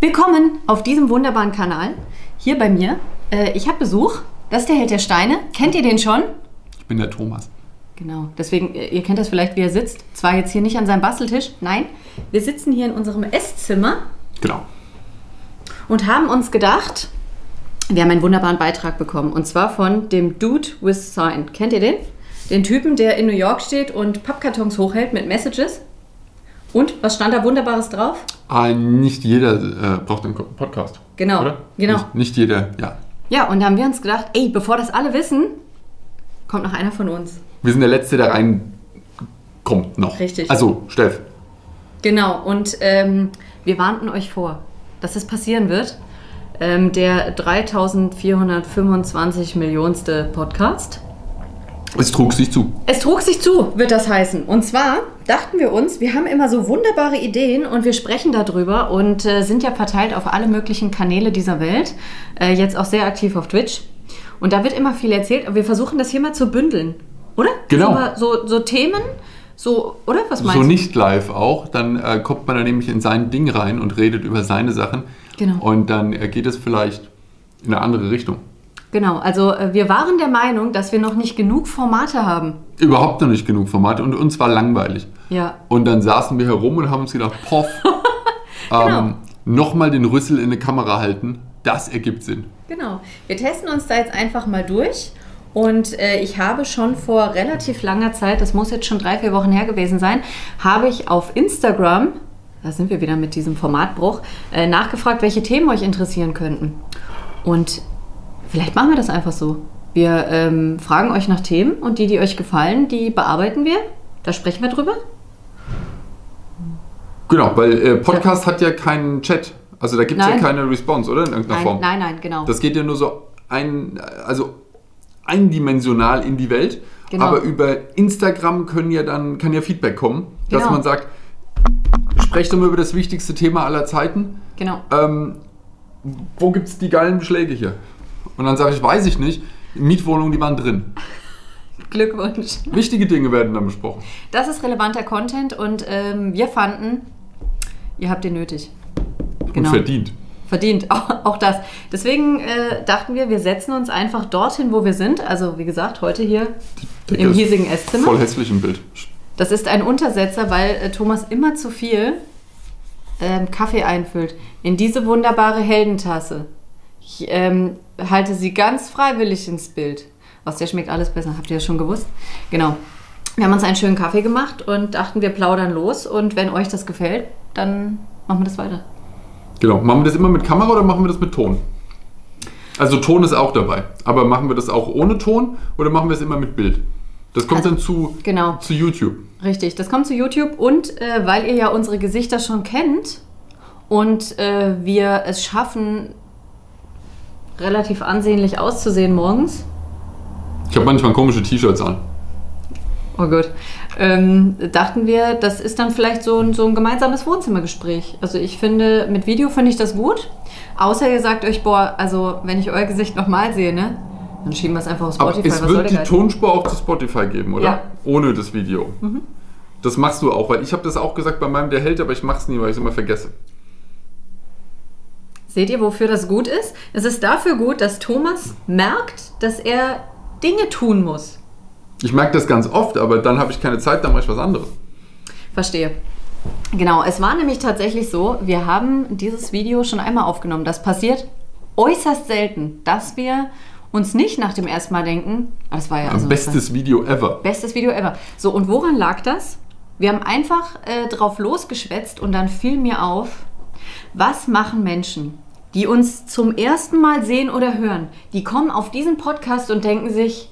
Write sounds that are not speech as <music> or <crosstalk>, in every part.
Willkommen auf diesem wunderbaren Kanal. Hier bei mir. Äh, ich habe Besuch. Das ist der Held der Steine. Kennt ihr den schon? Ich bin der Thomas. Genau. Deswegen, äh, ihr kennt das vielleicht, wie er sitzt. Zwar jetzt hier nicht an seinem Basteltisch. Nein, wir sitzen hier in unserem Esszimmer Genau. und haben uns gedacht, wir haben einen wunderbaren Beitrag bekommen. Und zwar von dem Dude with Sign. Kennt ihr den? Den Typen, der in New York steht und Pappkartons hochhält mit Messages. Und was stand da Wunderbares drauf? Ah, nicht jeder äh, braucht einen Podcast. Genau, Oder? genau. Nicht, nicht jeder, ja. Ja, und da haben wir uns gedacht, ey, bevor das alle wissen, kommt noch einer von uns. Wir sind der Letzte, der reinkommt noch. Richtig. Also, Steff. Genau, und ähm, wir warnten euch vor, dass es passieren wird. Ähm, der 3425 Millionste Podcast. Es trug sich zu. Es trug sich zu, wird das heißen. Und zwar dachten wir uns, wir haben immer so wunderbare Ideen und wir sprechen darüber und äh, sind ja verteilt auf alle möglichen Kanäle dieser Welt. Äh, jetzt auch sehr aktiv auf Twitch. Und da wird immer viel erzählt, aber wir versuchen das hier mal zu bündeln. Oder? Genau. So, so, so Themen, so, oder? Was meinst So du? nicht live auch. Dann äh, kommt man da nämlich in sein Ding rein und redet über seine Sachen. Genau. Und dann äh, geht es vielleicht in eine andere Richtung. Genau, also äh, wir waren der Meinung, dass wir noch nicht genug Formate haben. Überhaupt noch nicht genug Formate und uns war langweilig. Ja. Und dann saßen wir herum und haben uns gedacht, poff, <laughs> Genau. ähm, nochmal den Rüssel in eine Kamera halten, das ergibt Sinn. Genau. Wir testen uns da jetzt einfach mal durch. Und äh, ich habe schon vor relativ langer Zeit, das muss jetzt schon drei, vier Wochen her gewesen sein, habe ich auf Instagram, da sind wir wieder mit diesem Formatbruch, äh, nachgefragt, welche Themen euch interessieren könnten. Und vielleicht machen wir das einfach so. Wir ähm, fragen euch nach Themen und die, die euch gefallen, die bearbeiten wir. Da sprechen wir drüber. Genau, weil äh, Podcast hat ja keinen Chat. Also da gibt es ja keine Response, oder? In irgendeiner Nein, Form. nein, nein, genau. Das geht ja nur so ein, also eindimensional in die Welt. Genau. Aber über Instagram können ja dann, kann ja Feedback kommen, dass Genau. man sagt, sprecht doch mal über das wichtigste Thema aller Zeiten. genau. Ähm, wo gibt es die geilen Beschläge hier? Und dann sage ich, weiß ich nicht. Mietwohnungen, die waren drin. Glückwunsch. Wichtige Dinge werden dann besprochen. Das ist relevanter Content und ähm, wir fanden, ihr habt den nötig. Und verdient. Verdient, <laughs> auch, auch das. Deswegen äh, dachten wir, wir setzen uns einfach dorthin, wo wir sind. Also wie gesagt, heute hier im hiesigen Esszimmer. Voll hässlich im Bild. Das ist ein Untersetzer, weil äh, Thomas immer zu viel ähm, Kaffee einfüllt in diese wunderbare Heldentasse. Ich ähm, halte sie ganz freiwillig ins Bild. Aus der schmeckt alles besser, habt ihr das schon gewusst? Genau. Wir haben uns einen schönen Kaffee gemacht und dachten, wir plaudern los. Und wenn euch das gefällt, dann machen wir das weiter. Genau. Machen wir das immer mit Kamera oder machen wir das mit Ton? Also Ton ist auch dabei. Aber machen wir das auch ohne Ton oder machen wir es immer mit Bild? Das kommt Also- dann zu, Genau. zu YouTube. Richtig, das kommt zu YouTube und äh, weil ihr ja unsere Gesichter schon kennt und äh, wir es schaffen, relativ ansehnlich auszusehen morgens. Ich habe manchmal komische T-Shirts an. Oh Gott. Ähm, dachten wir, das ist dann vielleicht so ein, so ein gemeinsames Wohnzimmergespräch. Also ich finde, mit Video finde ich das gut. Außer ihr sagt euch, boah, also wenn ich euer Gesicht nochmal sehe, ne? Dann schieben wir es einfach auf Aber Spotify. es Was wird die? Tonspur auch zu Spotify geben, oder? Ja. Mhm. Ohne das Video. Das machst du auch, weil ich habe das auch gesagt bei meinem Der Held, aber ich mache es nie, weil ich es immer vergesse. Seht ihr, wofür das gut ist? Es ist dafür gut, dass Thomas merkt, dass er Dinge tun muss. Ich merke das ganz oft, aber dann habe ich keine Zeit, dann mache ich was anderes. Verstehe. Genau, es war nämlich tatsächlich so, wir haben dieses Video schon einmal aufgenommen. Das passiert äußerst selten, dass wir uns nicht nach dem ersten Mal denken, ah, das war ja also Bestes Video ever. bestes Video ever. So, und woran lag das? Wir haben einfach äh, drauf losgeschwätzt und dann fiel mir auf, was machen Menschen, die uns zum ersten Mal sehen oder hören? Die kommen auf diesen Podcast und denken sich,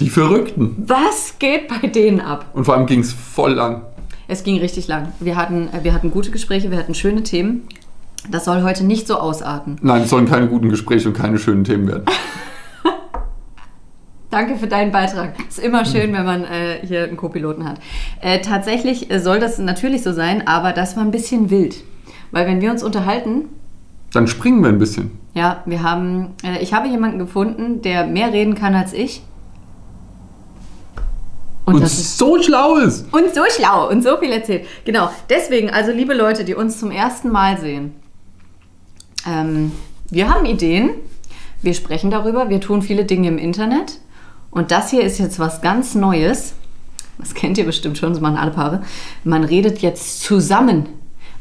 Die Verrückten. was geht bei denen ab? Und vor allem ging es voll lang. Es ging richtig lang. Wir hatten, äh, wir hatten gute Gespräche, wir hatten schöne Themen. Das soll heute nicht so ausarten. Nein, es sollen keine guten Gespräche und keine schönen Themen werden. <laughs> Danke für deinen Beitrag. Ist immer schön, wenn man äh, hier einen Co-Piloten hat. Äh, tatsächlich äh, soll das natürlich so sein, aber das war ein bisschen wild. Weil wenn wir uns unterhalten, Dann springen wir ein bisschen. ja, wir haben, äh, ich habe jemanden gefunden, der mehr reden kann als ich. Und, Und, das ist so schlau ist. und so schlau und so viel erzählt. Genau. Deswegen, also liebe Leute, die uns zum ersten Mal sehen, Ähm, wir haben Ideen, wir sprechen darüber, wir tun viele Dinge im Internet. Und das hier ist jetzt was ganz Neues. Das kennt ihr bestimmt schon, das machen alle Paare. Man redet jetzt zusammen.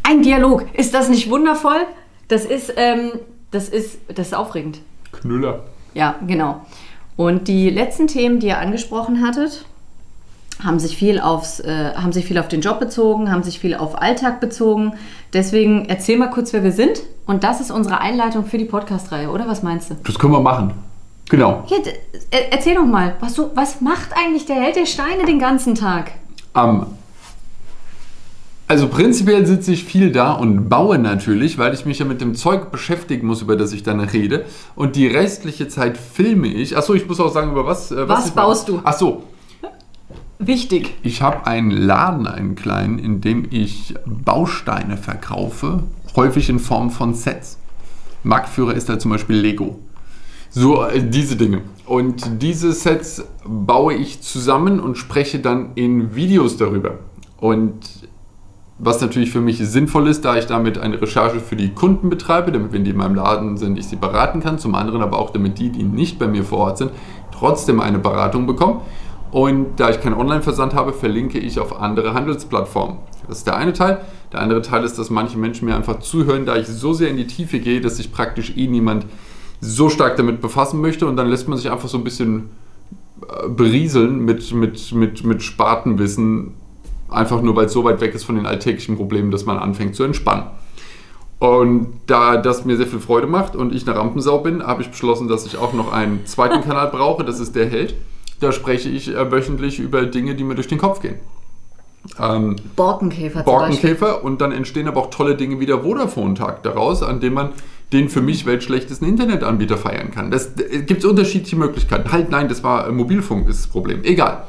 Ein Dialog. Ist das nicht wundervoll? Das ist, ähm, das ist, das ist aufregend. Knüller. Ja, genau. Und die letzten Themen, die ihr angesprochen hattet, haben sich viel aufs, äh, haben sich viel auf den Job bezogen, haben sich viel auf Alltag bezogen. Deswegen erzähl mal kurz, wer wir sind. Und das ist unsere Einleitung für die Podcast-Reihe, oder? Was meinst du? Das können wir machen. Genau. Ja, äh, erzähl doch mal, was, du, was macht eigentlich der Held der Steine den ganzen Tag? Ähm, also prinzipiell sitze ich viel da und baue natürlich, weil ich mich ja mit dem Zeug beschäftigen muss, über das ich dann rede. Und die restliche Zeit filme ich. Achso, ich muss auch sagen, über was. Äh, Was ich baust du? Achso, Wichtig. ich habe einen Laden, einen kleinen, in dem ich Bausteine verkaufe, häufig in Form von Sets. Marktführer ist da zum Beispiel Lego. So, äh, diese Dinge. Und diese Sets baue ich zusammen und spreche dann in Videos darüber. Und was natürlich für mich sinnvoll ist, da ich damit eine Recherche für die Kunden betreibe, damit, wenn die in meinem Laden sind, ich sie beraten kann. Zum anderen aber auch, damit die, die nicht bei mir vor Ort sind, trotzdem eine Beratung bekommen. Und da ich keinen Online-Versand habe, verlinke ich auf andere Handelsplattformen. Das ist der eine Teil. Der andere Teil ist, dass manche Menschen mir einfach zuhören, da ich so sehr in die Tiefe gehe, dass sich praktisch eh niemand so stark damit befassen möchte. Und dann lässt man sich einfach so ein bisschen äh, berieseln mit, mit, mit, mit Spartenwissen, einfach nur weil es so weit weg ist von den alltäglichen Problemen, dass man anfängt zu entspannen. Und da das mir sehr viel Freude macht und ich eine Rampensau bin, habe ich beschlossen, dass ich auch noch einen zweiten Kanal brauche, das ist der Held. Da spreche ich äh, wöchentlich über Dinge, die mir durch den Kopf gehen. Ähm, Borkenkäfer zum Beispiel. Borkenkäfer und dann entstehen aber auch tolle Dinge wie der Vodafone-Tag daraus, an dem man den für mich weltschlechtesten Internetanbieter feiern kann. Das gibt es unterschiedliche Möglichkeiten. Halt, nein, das war äh, Mobilfunk, ist das Problem. Egal.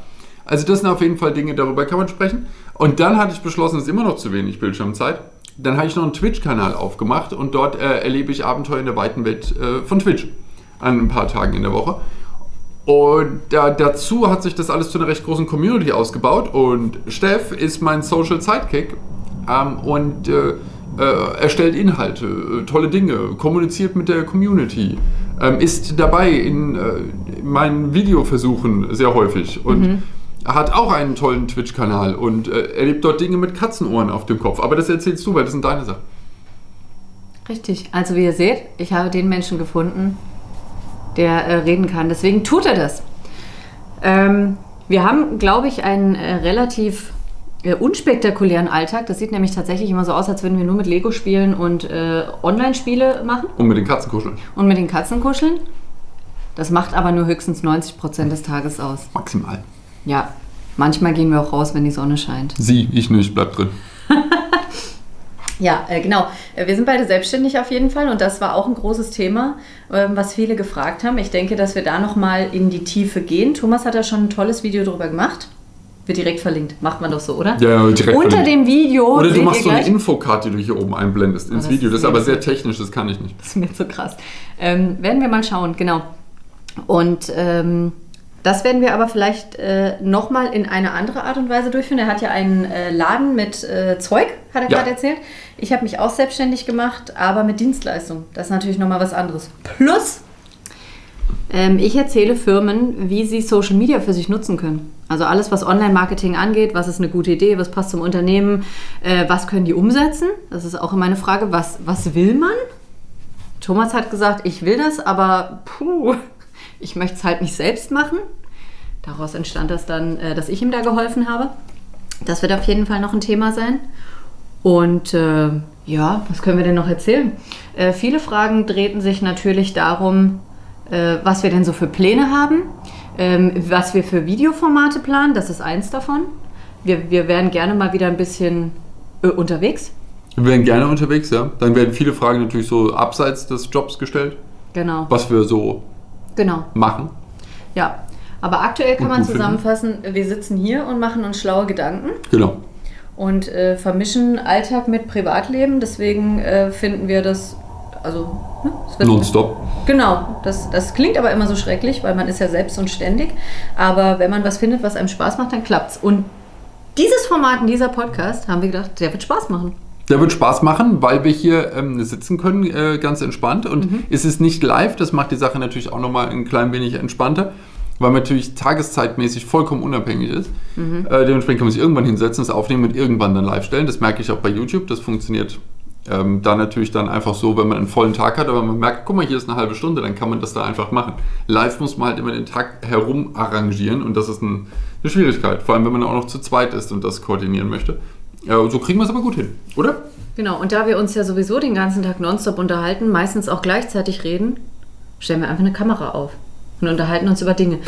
Also das sind auf jeden Fall Dinge, darüber kann man sprechen. Und dann hatte ich beschlossen, es ist immer noch zu wenig Bildschirmzeit. Dann habe ich noch einen Twitch-Kanal aufgemacht und dort äh, erlebe ich Abenteuer in der weiten Welt äh, von Twitch. An ein paar Tagen in der Woche. Und da, dazu hat sich das alles zu einer recht großen Community ausgebaut. Und Steff ist mein Social Sidekick ähm, und äh, äh, erstellt Inhalte, äh, tolle Dinge, kommuniziert mit der Community, ähm, ist dabei in, äh, in meinen Videoversuchen sehr häufig und hat auch einen tollen Twitch-Kanal und äh, erlebt dort Dinge mit Katzenohren auf dem Kopf. Aber das erzählst du, weil das sind deine Sachen. Richtig. Also wie ihr seht, ich habe den Menschen gefunden, der äh, reden kann. Deswegen tut er das. Ähm, wir haben, glaube ich, einen äh, relativ äh, unspektakulären Alltag. Das sieht nämlich tatsächlich immer so aus, als würden wir nur mit Lego spielen und äh, Online-Spiele machen Und mit den Katzen kuscheln. und mit den Katzen kuscheln. Das macht aber nur höchstens 90 Prozent des Tages aus. Maximal. Ja, manchmal gehen wir auch raus, wenn die Sonne scheint. Sie, ich nicht, bleib drin. <laughs> Ja, äh, genau. Äh, Wir sind beide selbstständig auf jeden Fall und das war auch ein großes Thema, ähm, was viele gefragt haben. Ich denke, dass wir da nochmal in die Tiefe gehen. Thomas hat da schon ein tolles Video drüber gemacht. Wird direkt verlinkt. Macht man doch so, oder? Ja, direkt Unter verlinkt. dem Video Oder du machst so eine. Infocard, die du hier oben einblendest ins das Video. Das ist aber sehr technisch, das kann ich nicht. Das ist mir zu krass. Ähm, werden wir mal schauen, genau. Und ähm, das werden wir aber vielleicht äh, nochmal in eine andere Art und Weise durchführen. Er hat ja einen äh, Laden mit äh, Zeug, hat er Ja. gerade erzählt. Ich habe mich auch selbstständig gemacht, aber mit Dienstleistung. Das ist natürlich nochmal was anderes. Plus, ähm, ich erzähle Firmen, wie sie Social Media für sich nutzen können. Also alles, was Online-Marketing angeht, was ist eine gute Idee, was passt zum Unternehmen, äh, was können die umsetzen? Das ist auch immer eine Frage, was, was will man? Thomas hat gesagt, ich will das, aber puh, ich möchte es halt nicht selbst machen. Daraus entstand das dann, äh, dass ich ihm da geholfen habe. Das wird auf jeden Fall noch ein Thema sein. Und äh, ja, was können wir denn noch erzählen? Äh, viele Fragen drehten sich natürlich darum, äh, was wir denn so für Pläne haben, ähm, was wir für Videoformate planen. Das ist eins davon. Wir, wir wären gerne mal wieder ein bisschen äh, unterwegs. Wir wären gerne unterwegs, ja. Dann werden viele Fragen natürlich so abseits des Jobs gestellt, Genau, was wir so genau. machen. Ja, aber aktuell kann man zusammenfassen, wir sitzen hier und machen uns schlaue Gedanken Genau. und äh, vermischen Alltag mit Privatleben. Deswegen äh, finden wir das, also, ne, wird, Nonstop. genau, das, das klingt aber immer so schrecklich, weil man ist ja selbst und ständig. Aber wenn man was findet, was einem Spaß macht, dann klappt's. Und dieses Format, dieser Podcast, haben wir gedacht, der wird Spaß machen. Der wird Spaß machen, weil wir hier ähm, sitzen können, äh, ganz entspannt. Und Mhm. es ist nicht live, das macht die Sache natürlich auch nochmal ein klein wenig entspannter, weil man natürlich tageszeitmäßig vollkommen unabhängig ist. Mhm. Äh, dementsprechend kann man sich irgendwann hinsetzen, das aufnehmen und irgendwann dann live stellen. Das merke ich auch bei YouTube, das funktioniert ähm, da natürlich dann einfach so, wenn man einen vollen Tag hat, aber man merkt, guck mal, hier ist eine halbe Stunde, dann kann man das da einfach machen. Live muss man halt immer den Tag herum arrangieren und das ist ein, eine Schwierigkeit, vor allem wenn man auch noch zu zweit ist und das koordinieren möchte. Ja, so kriegen wir es aber gut hin, oder? Genau, und da wir uns ja sowieso den ganzen Tag nonstop unterhalten, meistens auch gleichzeitig reden, stellen wir einfach eine Kamera auf und unterhalten uns über Dinge.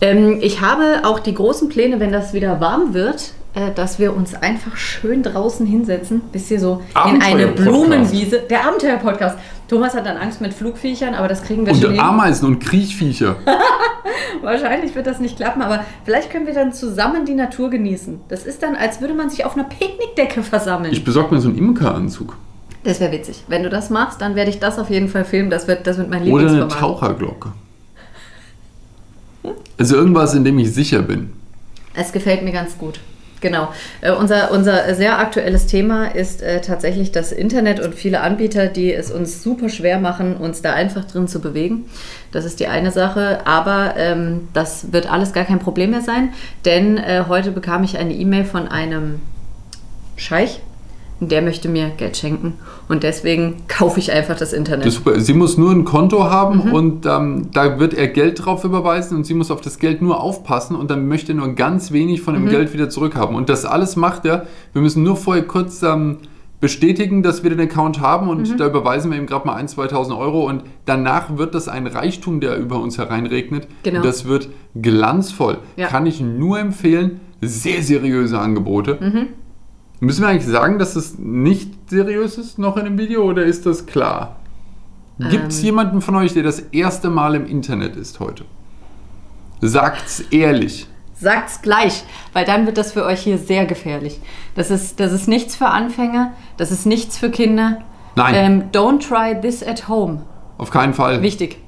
Ähm, ich habe auch die großen Pläne, wenn das wieder warm wird, dass wir uns einfach schön draußen hinsetzen, bis hier so in eine. Blumenwiese. Der Abenteuer-Podcast. Thomas hat dann Angst mit Flugviechern, aber das kriegen wir schon Und. Ameisen und Kriechviecher. <laughs> Wahrscheinlich wird das nicht klappen, aber vielleicht können wir dann zusammen die Natur genießen. Das ist dann, als würde man sich auf einer Picknickdecke versammeln. Ich besorge mir so einen Imkeranzug. Das wäre witzig. Wenn du das machst, dann werde ich das auf jeden Fall filmen. Das wird, das wird mein Oder eine Lieblingsformat. Taucherglocke. Also irgendwas, in dem ich sicher bin. Es gefällt mir ganz gut. Genau. Äh, unser, unser sehr aktuelles Thema ist äh, tatsächlich das Internet und viele Anbieter, die es uns super schwer machen, uns da einfach drin zu bewegen. Das ist die eine Sache. Aber ähm, das wird alles gar kein Problem mehr sein, denn äh, heute bekam ich eine E-Mail von einem Scheich. Der möchte mir Geld schenken und deswegen kaufe ich einfach das Internet. Das super. Sie muss nur ein Konto Mhm. haben und ähm, da wird er Geld drauf überweisen und sie muss auf das Geld nur aufpassen und dann möchte er nur ganz wenig von dem Mhm. Geld wieder zurückhaben. Und das alles macht er. Wir müssen nur vorher kurz ähm, bestätigen, dass wir den Account haben und Mhm. da überweisen wir ihm gerade mal 1.000, 2.000 Euro und danach wird das ein Reichtum, der über uns hereinregnet. Genau. Das wird glanzvoll. Ja. Kann ich nur empfehlen. Sehr seriöse Angebote. Müssen wir eigentlich sagen, dass es nicht seriös ist noch in dem Video oder ist das klar? Gibt es Ähm. jemanden von euch, der das erste Mal im Internet ist heute? Sagt's ehrlich. Sagt's gleich, weil dann wird das für euch hier sehr gefährlich. Das ist, das ist nichts für Anfänger, das ist nichts für Kinder. Nein. Ähm, don't try this at home. Auf keinen Fall. Wichtig.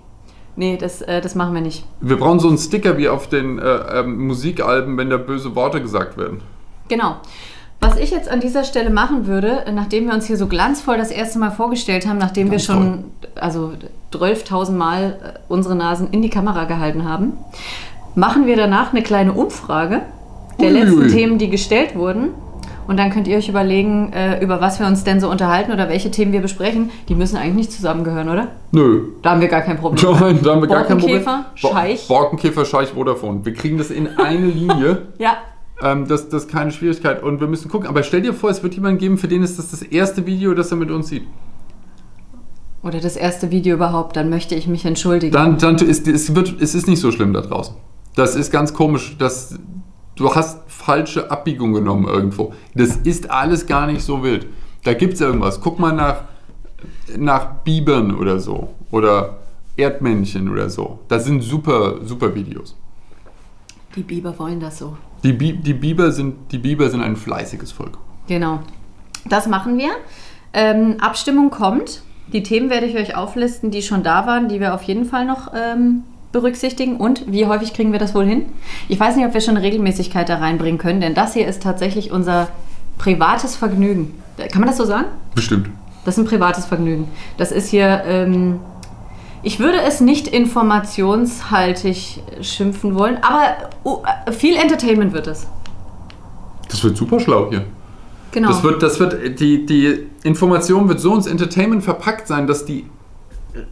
Nee, das, äh, das machen wir nicht. Wir brauchen so einen Sticker wie auf den äh, ähm, Musikalben, wenn da böse Worte gesagt werden. Genau. Was ich jetzt an dieser Stelle machen würde, nachdem wir uns hier so glanzvoll das erste Mal vorgestellt haben, nachdem wir schon also 12.000 Mal äh, unsere Nasen in die Kamera gehalten haben, machen wir danach eine kleine Umfrage der Uiuiui. letzten Themen, die gestellt wurden. Und dann könnt ihr euch überlegen, äh, über was wir uns denn so unterhalten oder welche Themen wir besprechen. Die müssen eigentlich nicht zusammengehören, oder? Nö. Da haben wir gar kein Problem. Nein, <laughs> da haben wir gar kein Problem. Borkenkäfer, Bo- Scheich. Borkenkäfer, Scheich, Vodafone. Wir kriegen das in eine Linie. <laughs> Ja, Ähm, das, das ist keine Schwierigkeit und wir müssen gucken. Aber stell dir vor, es wird jemanden geben, für den ist das das erste Video, das er mit uns sieht. oder das erste Video überhaupt, dann möchte ich mich entschuldigen. Dann, dann ist es, wird, es ist nicht so schlimm da draußen. Das ist ganz komisch. Das, du hast falsche Abbiegung genommen irgendwo. Das ist alles gar nicht so wild. Da gibt es irgendwas. Guck mal nach, nach Bibern oder so. Oder Erdmännchen oder so. Das sind super, super Videos. Die Biber wollen das so. Die, Bi die, Biber sind, die Biber sind ein fleißiges Volk. Genau. Das machen wir. Ähm, Abstimmung kommt. Die Themen werde ich euch auflisten, die schon da waren, die wir auf jeden Fall noch ähm, berücksichtigen. Und wie häufig kriegen wir das wohl hin? Ich weiß nicht, ob wir schon eine Regelmäßigkeit da reinbringen können, denn das hier ist tatsächlich unser privates Vergnügen. Kann man das so sagen? Bestimmt. Das ist ein privates Vergnügen. Das ist hier, ähm, ich würde es nicht informationshaltig schimpfen wollen, aber äh, viel Entertainment wird es. Das wird super schlau hier. Genau. Das wird, das wird, die, die Information wird so ins Entertainment verpackt sein, dass die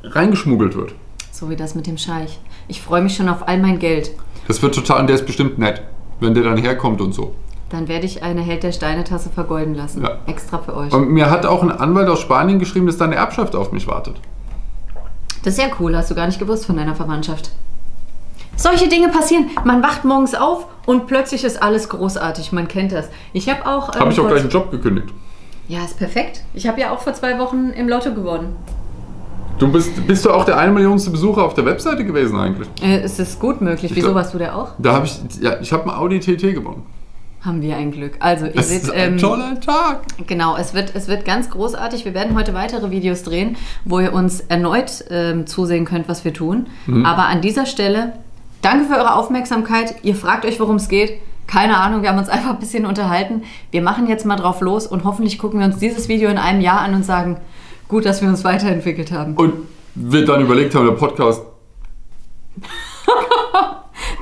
reingeschmuggelt wird. So wie das mit dem Scheich. Ich freue mich schon auf all mein Geld. Das wird total, und der ist bestimmt nett, wenn der dann herkommt und so. Dann werde ich eine Held der Steine-Tasse vergolden lassen. Ja. Extra für euch. Und mir hat auch ein Anwalt aus Spanien geschrieben, dass da eine Erbschaft auf mich wartet. Das ist ja cool, hast du gar nicht gewusst von deiner Verwandtschaft. Solche Dinge passieren. Man wacht morgens auf und plötzlich ist alles großartig. Man kennt das. Ich habe auch. ähm, Habe ich auch gleich einen Job gekündigt. Ja, ist perfekt. Ich habe ja auch vor zwei Wochen im Lotto gewonnen. Du bist, bist du auch der eine Millionste Besucher auf der Webseite gewesen eigentlich? Äh, es ist gut möglich. Wieso glaub- warst du der auch? Da habe ich, ja, ich habe einen Audi TT gewonnen. Haben wir ein Glück. Also, ihr Das seht, ist ein ähm, toller Tag. Genau, es wird, es wird ganz großartig. Wir werden heute weitere Videos drehen, wo ihr uns erneut ähm, zusehen könnt, was wir tun. Mhm. Aber an dieser Stelle, danke für eure Aufmerksamkeit. Ihr fragt euch, worum es geht. Keine Ahnung, wir haben uns <laughs> einfach ein bisschen unterhalten. Wir machen jetzt mal drauf los und hoffentlich gucken wir uns dieses Video in einem Jahr an und sagen, gut, dass wir uns weiterentwickelt haben. Und wir dann überlegt haben, der Podcast.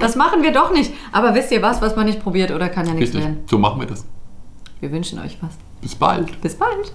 Das machen wir doch nicht. Aber wisst ihr was, was man nicht probiert oder kann ja nichts Richtig, werden. so machen wir das. Wir wünschen euch was. Bis bald. Bis bald.